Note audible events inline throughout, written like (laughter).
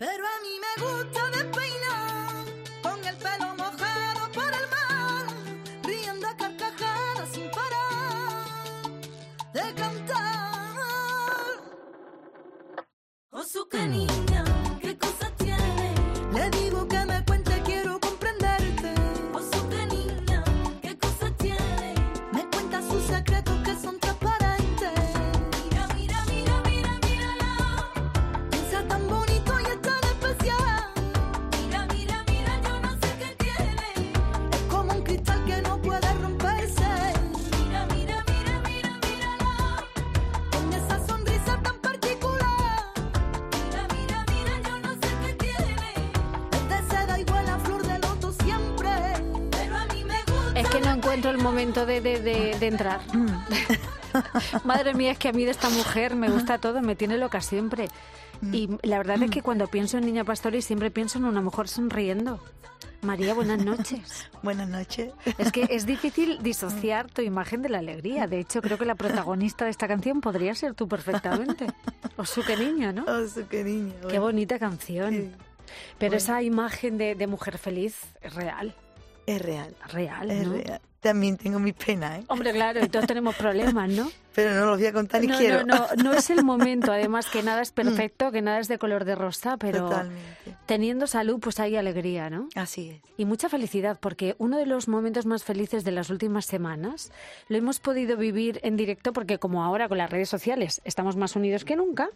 Pero a mí me gusta despeinar, con el pelo mojado por el mar, riendo a carcajadas sin parar de cantar. Oh, no encuentro el momento de, de- de- de entrar. (laughs) (laughs) Madre mía, es que a mí de esta mujer me gusta todo, me tiene loca siempre. Y la verdad es que cuando pienso en Niña Pastori siempre pienso en una mujer sonriendo. María, buenas noches. (laughs) Buenas noches. Es que es difícil disociar tu imagen de la alegría. De hecho, creo que la protagonista de esta canción podría ser tú perfectamente. O su que niña, ¿no? Oh, su que. Qué bueno. bonita canción. Sí. Pero Bueno. esa imagen de, de mujer feliz es real. Es real. Real, Es ¿no? real. También tengo mis penas, ¿eh? Hombre, claro, y todos tenemos problemas, ¿no? (laughs) Pero no los voy a contar ni no, quiero. no, no, no es el (laughs) momento. Además, que nada es perfecto, que nada es de color de rosa, pero Totalmente. teniendo salud, pues hay alegría, ¿no? Así es. Y mucha felicidad, porque uno de los momentos más felices de las últimas semanas lo hemos podido vivir en directo, porque como ahora con las redes sociales estamos más unidos que nunca,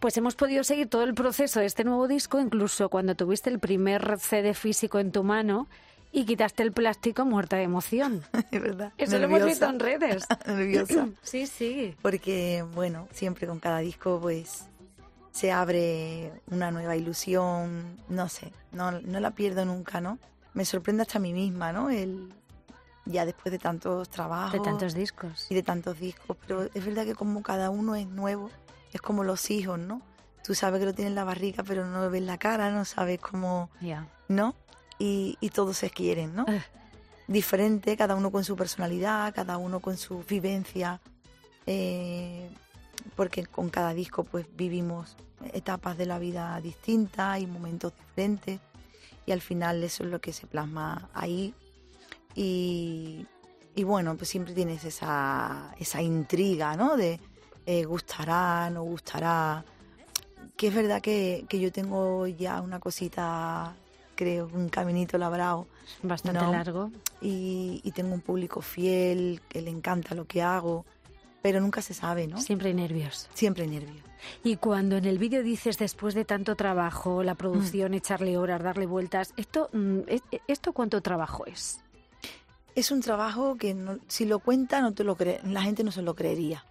pues hemos podido seguir todo el proceso de este nuevo disco, incluso cuando tuviste el primer CD físico en tu mano y quitaste el plástico muerta de emoción. (laughs) Es verdad. Eso lo hemos visto Nerviosa. en redes. (laughs) Nerviosa. (clears throat) Sí, sí. Porque, bueno, siempre con cada disco, pues, se abre una nueva ilusión. No sé, no, no la pierdo nunca, ¿no? Me sorprende hasta a mí misma, ¿no? El, ya después de tantos trabajos. De tantos discos. y de tantos discos, pero es verdad que como cada uno es nuevo, es como los hijos, ¿no? Tú sabes que lo tienes en la barriga, pero no ves la cara, no sabes cómo, Ya. ¿no? Y, y todos se quieren, ¿no? Eh. Diferente, cada uno con su personalidad, cada uno con su vivencia, eh, porque con cada disco pues vivimos etapas de la vida distintas y momentos diferentes y al final eso es lo que se plasma ahí y, y bueno, pues siempre tienes esa, esa intriga, ¿no? De eh, gustará, no gustará. Que es verdad que, que yo tengo ya una cosita, creo, un caminito labrado Bastante No. largo. y, y tengo un público fiel, que le encanta lo que hago, pero nunca se sabe, ¿no? Siempre hay nervios. Siempre nervios. Y cuando en el vídeo dices después de tanto trabajo, la Mm. producción, echarle horas, darle vueltas, esto, mm, es- esto cuánto trabajo es. Es un trabajo que no- si lo cuenta no te lo cree, la gente no se lo creería.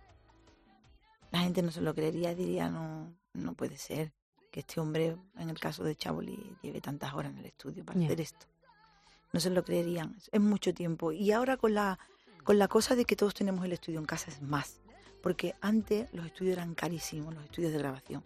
La gente no se lo creería, diría no, no puede ser que este hombre, en el caso de Chaboli, lleve tantas horas en el estudio para hacer esto. No se lo creerían, es mucho tiempo. Y ahora con la, con la cosa de que todos tenemos el estudio en casa es más, porque antes los estudios eran carísimos, los estudios de grabación.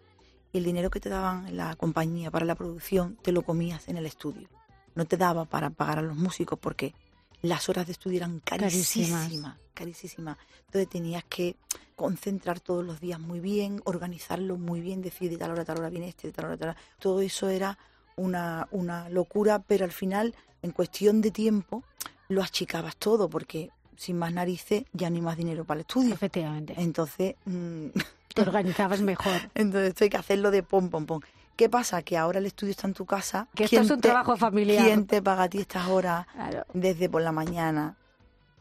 Y el dinero que te daban en la compañía para la producción te lo comías en el estudio. No te daba para pagar a los músicos porque las horas de estudio eran Carísimas. carísimas, carísimas. Entonces tenías que concentrar todos los días muy bien, organizarlo muy bien, decir de tal hora tal hora viene este, de tal hora tal hora. Todo eso era una, una locura, pero al final, en cuestión de tiempo, lo achicabas todo porque sin más narices ya no hay más dinero para el estudio. Efectivamente. Entonces, mm, (laughs) Te organizabas mejor. entonces esto hay que hacerlo de pom, pom, pom. ¿Qué pasa? Que ahora el estudio está en tu casa. Que esto ¿Quién es un te- trabajo familiar. ¿Quién te paga a ti estas horas? Claro. Desde por la mañana,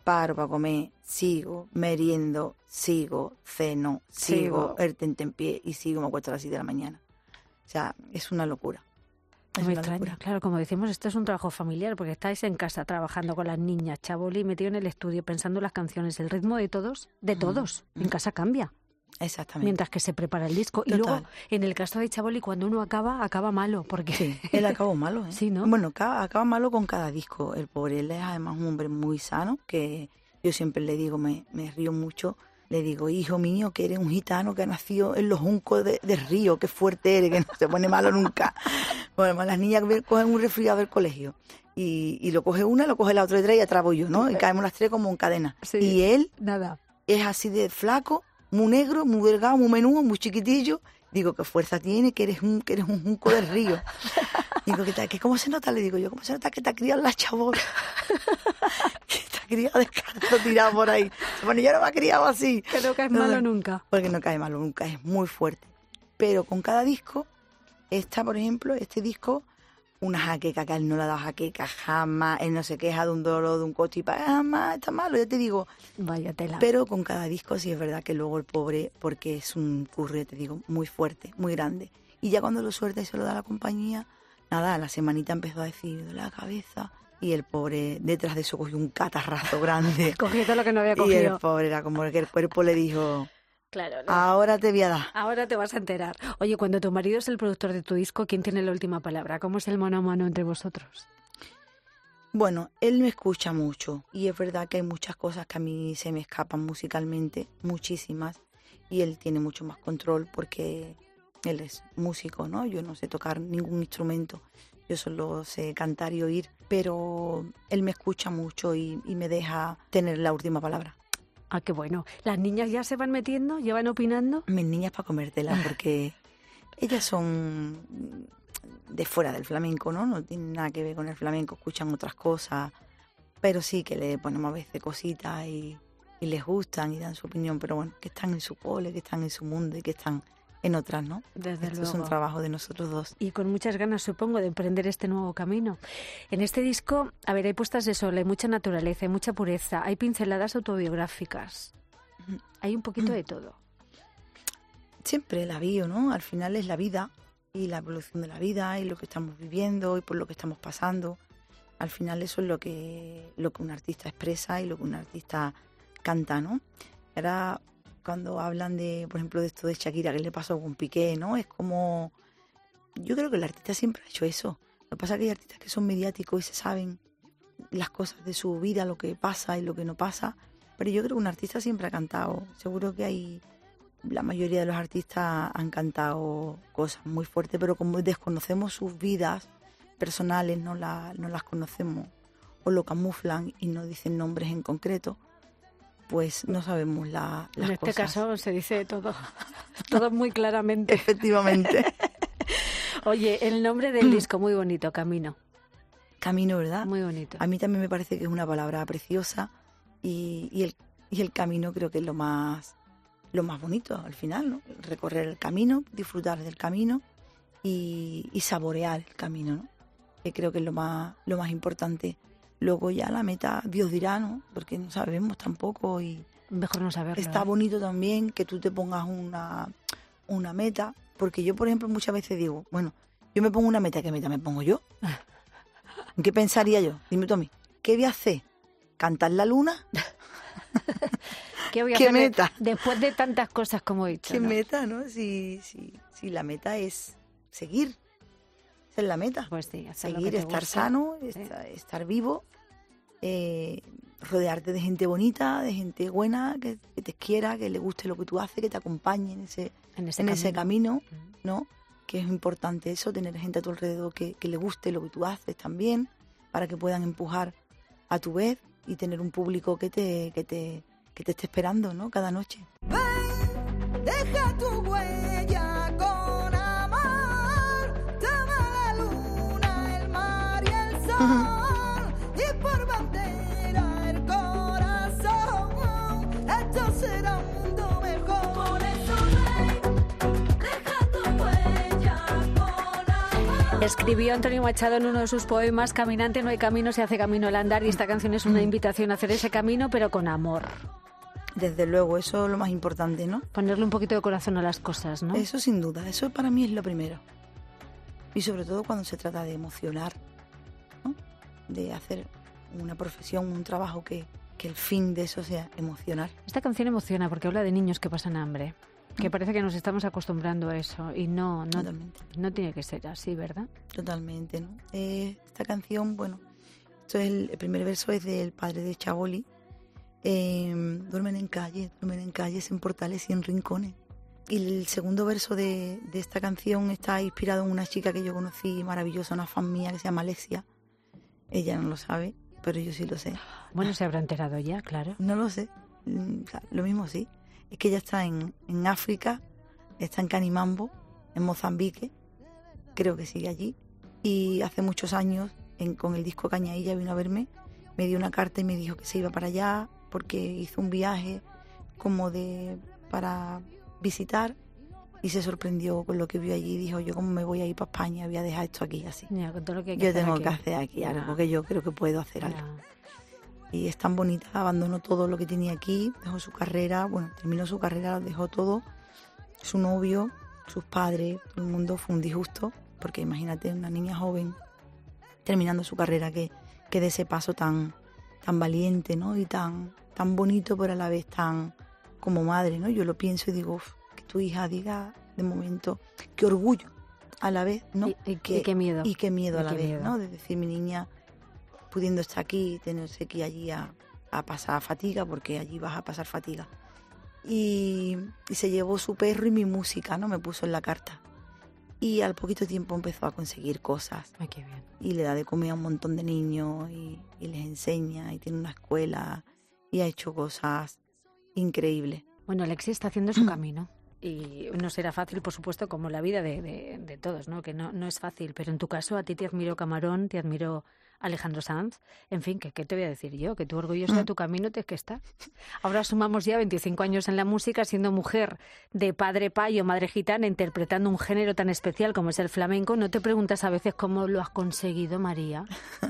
paro para comer, sigo, meriendo, sigo, ceno, Sigo. el tentempié y sigo, me acuesto a las 7 de la mañana. O sea, es una locura. Es Muy extraño. locura. Claro, como decimos, esto es un trabajo familiar porque estáis en casa trabajando con las niñas, Chaboli metido en el estudio pensando las canciones. El ritmo de todos, de todos, en casa cambia. Exactamente. Mientras que se prepara el disco. Y Total. luego, en el caso de Chaboli, cuando uno acaba, acaba malo. Porque Sí, (laughs) él acabó malo, ¿eh? Sí, ¿no? Bueno, acaba, acaba malo con cada disco. El pobre, él es además un hombre muy sano, que yo siempre le digo, me, me río mucho, le digo, hijo mío, que eres un gitano que ha nacido en los juncos de, del río, qué fuerte eres, que no se pone malo nunca. (laughs) Bueno, las niñas cogen un resfriado del colegio. Y, y lo coge una, lo coge la otra y tres y atrás voy yo, ¿no? Y caemos las tres como en cadena. Sí. Y él nada. es así de flaco, muy negro, muy delgado, muy menudo, muy chiquitillo. Digo, ¿qué fuerza tiene? Que eres un, que eres un junco del río. (laughs) Digo, ¿qué tal? ¿Qué, ¿Cómo se nota? Le digo yo, ¿cómo se nota que te ha criado la chabona? (laughs) que te ha criado descalzo tirado por ahí. Bueno, yo no me ha criado así. Que no caes malo nunca. Porque no cae malo nunca, es muy fuerte. Pero con cada disco, está, por ejemplo, este disco una jaqueca que a él no le ha dado jaqueca jamás, él no se queja de un dolor, de un cochipa, jamás, está malo, ya te digo. Vaya tela. Pero con cada disco sí es verdad que luego el pobre, porque es un curry, te digo, muy fuerte, muy grande. Y ya cuando lo suelta y se lo da a la compañía, nada, la semanita empezó a decir de la cabeza. Y el pobre, detrás de eso, cogió un catarrazo grande. (laughs) cogió todo lo que no había y cogido. el pobre era como que el cuerpo le dijo, Claro, no. ahora te voy a dar. Ahora te vas a enterar. Oye, cuando tu marido es el productor de tu disco, ¿quién tiene la última palabra? ¿Cómo es el mano a mano entre vosotros? Bueno, él me escucha mucho y es verdad que hay muchas cosas que a mí se me escapan musicalmente, muchísimas, y él tiene mucho más control porque él es músico, ¿no? Yo no sé tocar ningún instrumento, yo solo sé cantar y oír, pero él me escucha mucho y, y me deja tener la última palabra. Ah, qué bueno. ¿Las niñas ya se van metiendo? ¿Ya van opinando? Mis niñas para comértelas porque ellas son de fuera del flamenco, ¿no? No tienen nada que ver con el flamenco, escuchan otras cosas, pero sí que le ponemos a veces cositas y, y les gustan y dan su opinión, pero bueno, que están en su cole, que están en su mundo y que están en otras, ¿no? Desde Esto es luego. un trabajo de nosotros dos. Y con muchas ganas, supongo, de emprender este nuevo camino. En este disco, a ver, hay puestas de sol, hay mucha naturaleza, hay mucha pureza, hay pinceladas autobiográficas. Hay un poquito de todo. Siempre la bio, ¿no? Al final es la vida y la evolución de la vida y lo que estamos viviendo y por lo que estamos pasando. Al final eso es lo que, lo que un artista expresa y lo que un artista canta, ¿no? Ahora cuando hablan de, por ejemplo, de esto de Shakira que le pasó con Piqué, ¿no? Es como... Yo creo que el artista siempre ha hecho eso. Lo que pasa es que hay artistas que son mediáticos y se saben las cosas de su vida, lo que pasa y lo que no pasa. Pero yo creo que un artista siempre ha cantado. Seguro que hay la mayoría de los artistas han cantado cosas muy fuertes, pero como desconocemos sus vidas personales, no, la- no las conocemos o lo camuflan y no dicen nombres en concreto, pues no sabemos la- las en este cosas. caso se dice todo, (laughs) todo muy claramente. (laughs) Efectivamente. (laughs) Oye, el nombre del disco, muy bonito, Camino. Camino, ¿verdad? Muy bonito. A mí también me parece que es una palabra preciosa y, y el, y el camino creo que es lo más, lo más bonito al final, ¿no? Recorrer el camino, disfrutar del camino y, y saborear el camino, ¿no? Que creo que es lo más, lo más importante. Luego ya la meta, Dios dirá, ¿no? Porque no sabemos tampoco y Mejor no saberlo. está ¿eh? bonito también que tú te pongas una, una meta, porque yo, por ejemplo, muchas veces digo, bueno, yo me pongo una meta, ¿qué meta me pongo yo? ¿En (laughs) qué pensaría yo? Dime tú a mí, ¿qué voy a hacer? ¿Cantar la luna? (laughs) ¿Qué voy a ¿Qué hacer meta? después de tantas cosas como he dicho? ¿Qué no? meta, no? Si, si, si la meta es seguir, esa es la meta. Pues sí, seguir, estar guste. sano, estar vivo, eh, rodearte de gente bonita, de gente buena, que, que te quiera, que le guste lo que tú haces, que te acompañe en ese, En ese en ese camino. ¿no? Que es importante eso, tener gente a tu alrededor que, que le guste lo que tú haces también, para que puedan empujar a tu vez y tener un público que te, que te, que te esté esperando, ¿no? Cada noche. Deja tu huella con amor. Toma la luna, el mar y el sol. Escribió Antonio Machado en uno de sus poemas, Caminante no hay camino, se hace camino al andar, y esta canción es Mm. una invitación a hacer ese camino, pero con amor. Desde luego, eso es lo más importante, ¿no? Ponerle un poquito de corazón a las cosas, ¿no? Eso sin duda, eso para mí es lo primero. Y sobre todo cuando se trata de emocionar, ¿no? de hacer una profesión, un trabajo que, que el fin de eso sea emocionar. Esta canción emociona porque habla de niños que pasan hambre. Que parece que nos estamos acostumbrando a eso y no, no, Totalmente, no tiene que ser así, ¿verdad? totalmente. ¿no? Eh, esta canción, bueno, esto es el, el primer verso es del padre de Chaboli. Eh, duermen en calle, duermen en calles, en portales y en rincones. Y el segundo verso de, de esta canción está inspirado en una chica que yo conocí maravillosa, una fan mía que se llama Alexia. Ella no lo sabe, pero yo sí lo sé. Bueno, se habrá enterado ya, claro. No lo sé. Mm, lo mismo sí. Es que ella está en, en África, está en Canimambo en Mozambique, creo que sigue allí, y hace muchos años en- con el disco Cañailla vino a verme, me dio una carta y me dijo que se iba para allá porque hizo un viaje como de para visitar y se sorprendió con lo que vio allí y dijo yo como me voy a ir para España voy a dejar esto aquí así. Ya, con todo lo que Yo tengo aquí. que hacer aquí algo que yo creo que puedo hacer algo. Y es tan bonita, abandonó todo lo que tenía aquí, dejó su carrera, bueno, terminó su carrera, lo dejó todo, su novio, sus padres, todo el mundo fue un disgusto, porque imagínate una niña joven terminando su carrera que, que de ese paso tan, tan valiente, ¿no? Y tan, tan bonito, pero a la vez tan como madre, ¿no? Yo lo pienso y digo, "Uf, que tu hija diga de momento, qué orgullo a la vez, ¿no? Y, y- y qué miedo. Y qué miedo a la vez, miedo. ¿no? De decir, mi niña pudiendo estar aquí tenerse que ir allí a, a pasar fatiga, porque allí vas a pasar fatiga. Y, y se llevó su perro y mi música, ¿no? Me puso en la carta. Y al poquito tiempo empezó a conseguir cosas. Ay, qué bien. Y le da de comer a un montón de niños y, y les enseña y tiene una escuela y ha hecho cosas increíbles. Bueno, Alexis está haciendo su camino. Y no será fácil, por supuesto, como la vida de, de- de todos, ¿no? Que no, no es fácil. Pero en tu caso, a ti te admiro Camarón, te admiro Alejandro Sanz. En fin, que ¿qué te voy a decir yo? Que tú orgulloso de tu camino tienes que estar. Ahora sumamos ya 25 años en la música, siendo mujer de padre payo, madre gitana, interpretando un género tan especial como es el flamenco. ¿No te preguntas a veces cómo lo has conseguido, María? (laughs)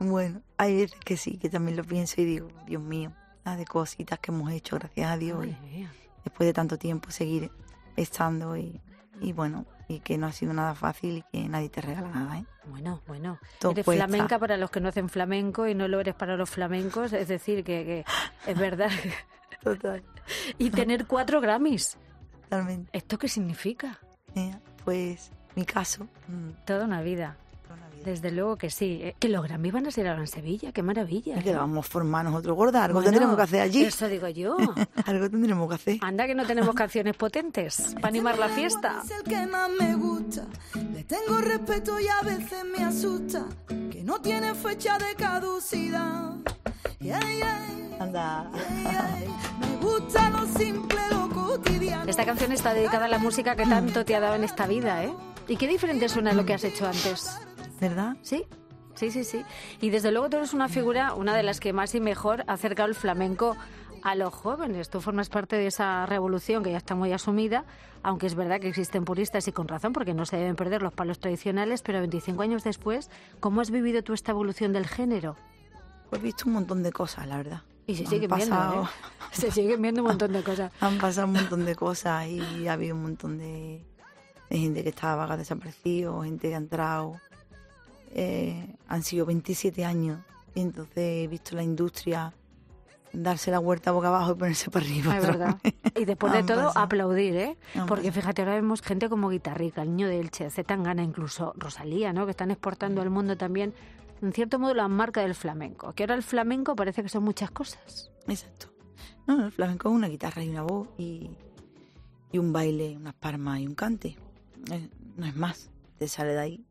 Bueno, hay veces que sí, que también lo pienso y digo, Dios mío, la de cositas que hemos hecho, gracias a Dios. y- después de tanto tiempo seguir estando y, y bueno, y que no ha sido nada fácil y que nadie te regala nada, ¿eh? Bueno, bueno. Todo eres cuesta. flamenca para los que no hacen flamenco y no lo eres para los flamencos. Es decir, que, que (laughs) es verdad. Total. y tener cuatro Grammys. Totalmente. ¿Esto qué significa? Eh, Pues mi caso, mm, Toda una vida. Desde luego que sí. Eh, Que los Grammys van a ser ahora en Sevilla. ¡Qué maravilla! Es que vamos a formarnos otro gorda, algo Bueno, tendremos que hacer allí. Eso digo yo. (laughs) algo tendremos que hacer. Anda que no tenemos canciones potentes para animar la fiesta. Es el que más me gusta. Le tengo respeto y a veces me asusta. Que no tiene fecha de caducidad. Yeah, yeah, Anda. yeah. Me gusta lo simple, lo cotidiano. Esta canción está dedicada a la música que tanto te ha dado en esta vida, ¿eh? ¿Y qué diferente suena a lo que has hecho antes? ¿Verdad? Sí, sí, sí, sí. Y desde luego tú eres una figura, una de las que más y mejor ha acercado el flamenco a los jóvenes. Tú formas parte de esa revolución que ya está muy asumida, aunque es verdad que existen puristas y con razón, porque no se deben perder los palos tradicionales, pero 25 años después, ¿cómo has vivido tú esta evolución del género? Pues he visto un montón de cosas, la verdad. Y se siguen viendo, ¿eh? (laughs) Se siguen viendo un montón de cosas. (laughs) Han pasado un montón de cosas y ha habido un montón de, de gente que estaba vaga desaparecido, gente que ha entrado. Eh, han sido 27 años y entonces he visto la industria darse la vuelta boca abajo y ponerse para arriba. Es verdad. Y después de todo, pasado. aplaudir, ¿eh? Han Porque pasado. fíjate, ahora vemos gente como Guitarrica, el niño de Elche, Zetangana, incluso Rosalía, ¿no? Que están exportando al mundo también, en cierto modo, la marca del flamenco. Que ahora el flamenco parece que son muchas cosas. Exacto. No, el flamenco es una guitarra y una voz y, y un baile, unas palmas y un cante. Eh, No es más, te sale de ahí.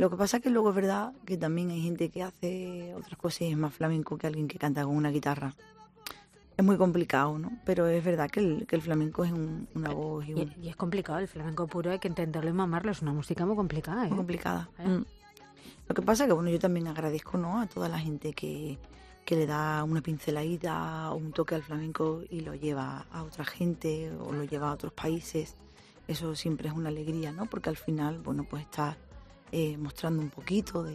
Lo que pasa es que luego es verdad que también hay gente que hace otras cosas y es más flamenco que alguien que canta con una guitarra. Es muy complicado, ¿no? Pero es verdad que el, que el flamenco es un- una voz y Y, un- y es complicado, el flamenco puro hay que entenderlo y mamarlo. Es una música muy complicada, ¿eh? muy complicada. ¿Eh? Mm. Lo que pasa es que bueno, yo también agradezco ¿no? a toda la gente que, que le da una pinceladita o un toque al flamenco y lo lleva a otra gente o lo lleva a otros países. Eso siempre es una alegría, ¿no? Porque al final, bueno, pues estás eh, mostrando un poquito de,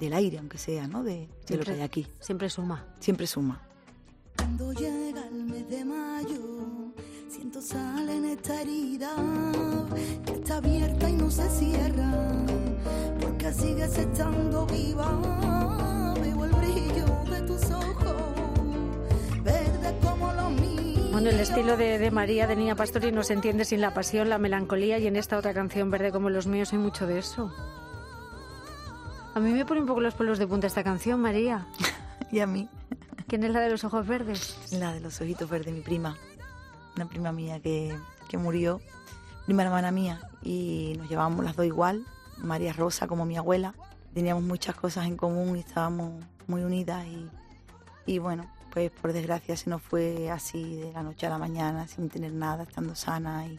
del aire, aunque sea, ¿no? De, de lo Siempre- que hay aquí. Siempre suma. Siempre suma. Cuando llega el mes de mayo, siento sal en esta herida que está abierta y no se cierra, porque sigues estando viva. Veo el brillo de tus ojos, verdes como los míos. Bueno, el estilo de, de María, de Niña Pastori, no se entiende sin la pasión, la melancolía y en esta otra canción, Verde como los míos, hay mucho de eso. A mí me pone un poco los pelos de punta esta canción, María. (laughs) Y a mí, ¿Quién es la de los ojos verdes? la de los ojitos verdes, mi prima. Una prima mía que, que murió, prima hermana mía, y nos llevábamos las dos igual, María Rosa como mi abuela. Teníamos muchas cosas en común y estábamos muy unidas y, y bueno, pues por desgracia se nos fue así de la noche a la mañana, sin tener nada, estando sana y,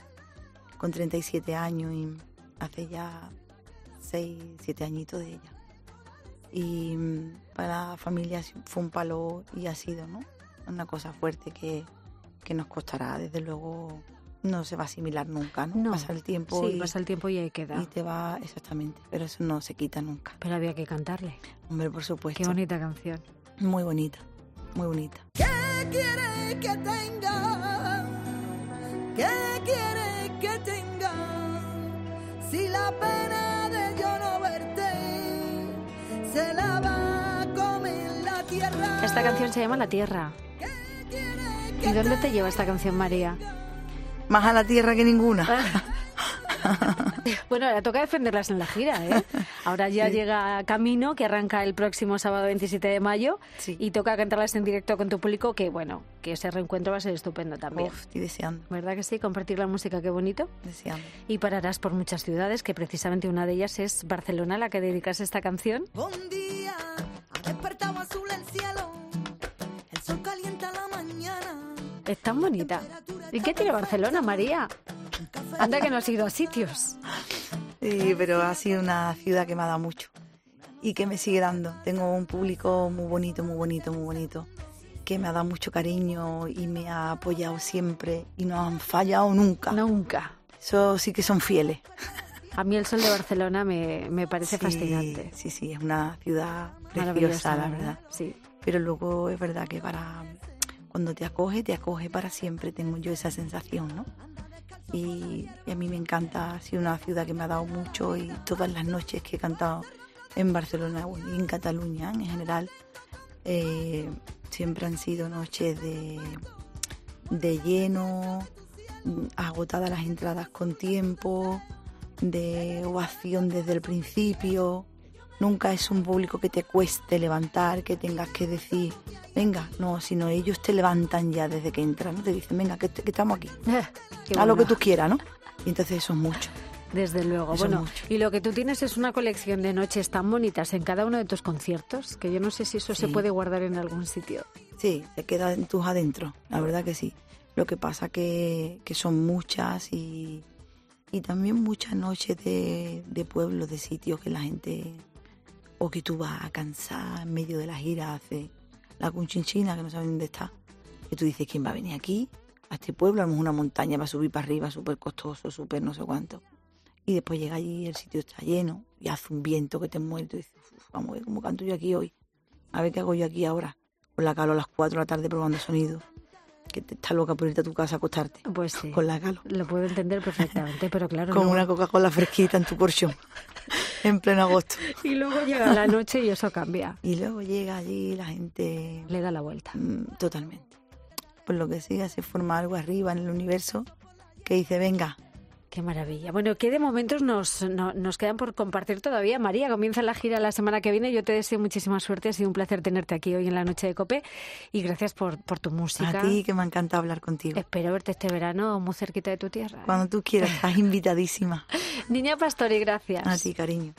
con 37 años y hace ya 6, 7 añitos de ella. Y mm, para la familia fue un palo y ha sido, ¿no? Una cosa fuerte que, que nos costará, desde luego no se va a asimilar nunca, ¿no? No. Pasa el tiempo Sí, y, pasa el tiempo y ahí queda. y te va, exactamente, pero eso no se quita nunca. Pero había que cantarle. Hombre, por supuesto. Qué bonita canción. Muy bonita, muy bonita. ¿Qué quiere que tenga? ¿Qué quiere que tenga? Si la pena Esta canción se llama La Tierra. ¿Y dónde te lleva esta canción, María? Más a la tierra que ninguna. (laughs) Bueno, ahora toca defenderlas en la gira, ¿eh? (laughs) Ahora ya Sí. llega Camino, que arranca el próximo sábado 27 de mayo, Sí. y toca cantarlas en directo con tu público, que bueno, que ese reencuentro va a ser estupendo también. Uf, estoy deseando, ¿Verdad que sí? Compartir la música, qué bonito. deseando. Y pararás por muchas ciudades, que precisamente una de ellas es Barcelona, a la que dedicas esta canción. Un día ha despertado azul el cielo, el sol calienta la mañana. Es tan bonita. ¿Y qué tiene Barcelona, María? Anda que no has ido a sitios. Sí, pero ha sido una ciudad que me ha dado mucho y que me sigue dando. Tengo un público muy bonito, muy bonito, muy bonito, que me ha dado mucho cariño y me ha apoyado siempre y no han fallado nunca. Nunca. Eso sí que son fieles. A mí el sol de Barcelona me, me parece Sí, fascinante. Sí, sí, es una ciudad preciosa, la verdad. Sí. Pero luego es verdad que para cuando te acoge, te acoge para siempre. Tengo yo esa sensación, ¿no? Y, a mí me encanta, ha sido una ciudad que me ha dado mucho y todas las noches que he cantado en Barcelona y en Cataluña en general, eh, siempre han sido noches de, de lleno, agotadas las entradas con tiempo, de ovación desde el principio. Nunca es un público que te cueste levantar, que tengas que decir, venga, no, sino ellos te levantan ya desde que entran, ¿no? te dicen, venga, que, que estamos aquí, (laughs) a lo que tú quieras, ¿no? Y entonces eso es mucho. Desde luego. Eso bueno, mucho. y lo que tú tienes es una colección de noches tan bonitas en cada uno de tus conciertos que yo no sé si eso se puede guardar en algún sitio. Sí, se queda en tus adentro, la verdad que sí. Lo que pasa que, que son muchas y, y también muchas noches de, de pueblos, de sitios que la gente, o que tú vas a cansar en medio de la gira, hace la cunchinchina, que no saben dónde está. Y tú dices, ¿quién va a venir aquí? A este pueblo, a una montaña, va a subir para arriba, súper costoso, súper no sé cuánto. Y después llega allí, el sitio está lleno y hace un viento que te muere. Y dices, "Uf, vamos a ver cómo canto yo aquí hoy. A ver qué hago yo aquí ahora. Con la calo a las 4 de la tarde probando sonido. Que te estás loca por irte a tu casa a acostarte. Pues sí. Con la calo. Lo puedo entender perfectamente, pero claro. Con una Coca-Cola fresquita en tu porción. (laughs) en pleno agosto. (laughs) Y luego llega la noche y eso cambia. Y luego llega allí la gente Le da la vuelta. mm, totalmente. Por lo que sea, se forma algo arriba en el universo que dice, venga, Qué maravilla. Bueno, ¿qué de momentos nos, no- nos quedan por compartir todavía? María, comienza la gira la semana que viene. Yo te deseo muchísima suerte. Ha sido un placer tenerte aquí hoy en la noche de Cope. Y gracias por, por tu música. a ti que me encanta hablar contigo. Espero verte este verano muy cerquita de tu tierra. Cuando tú quieras, estás invitadísima. (laughs) Niña Pastori, gracias. A ti, cariño.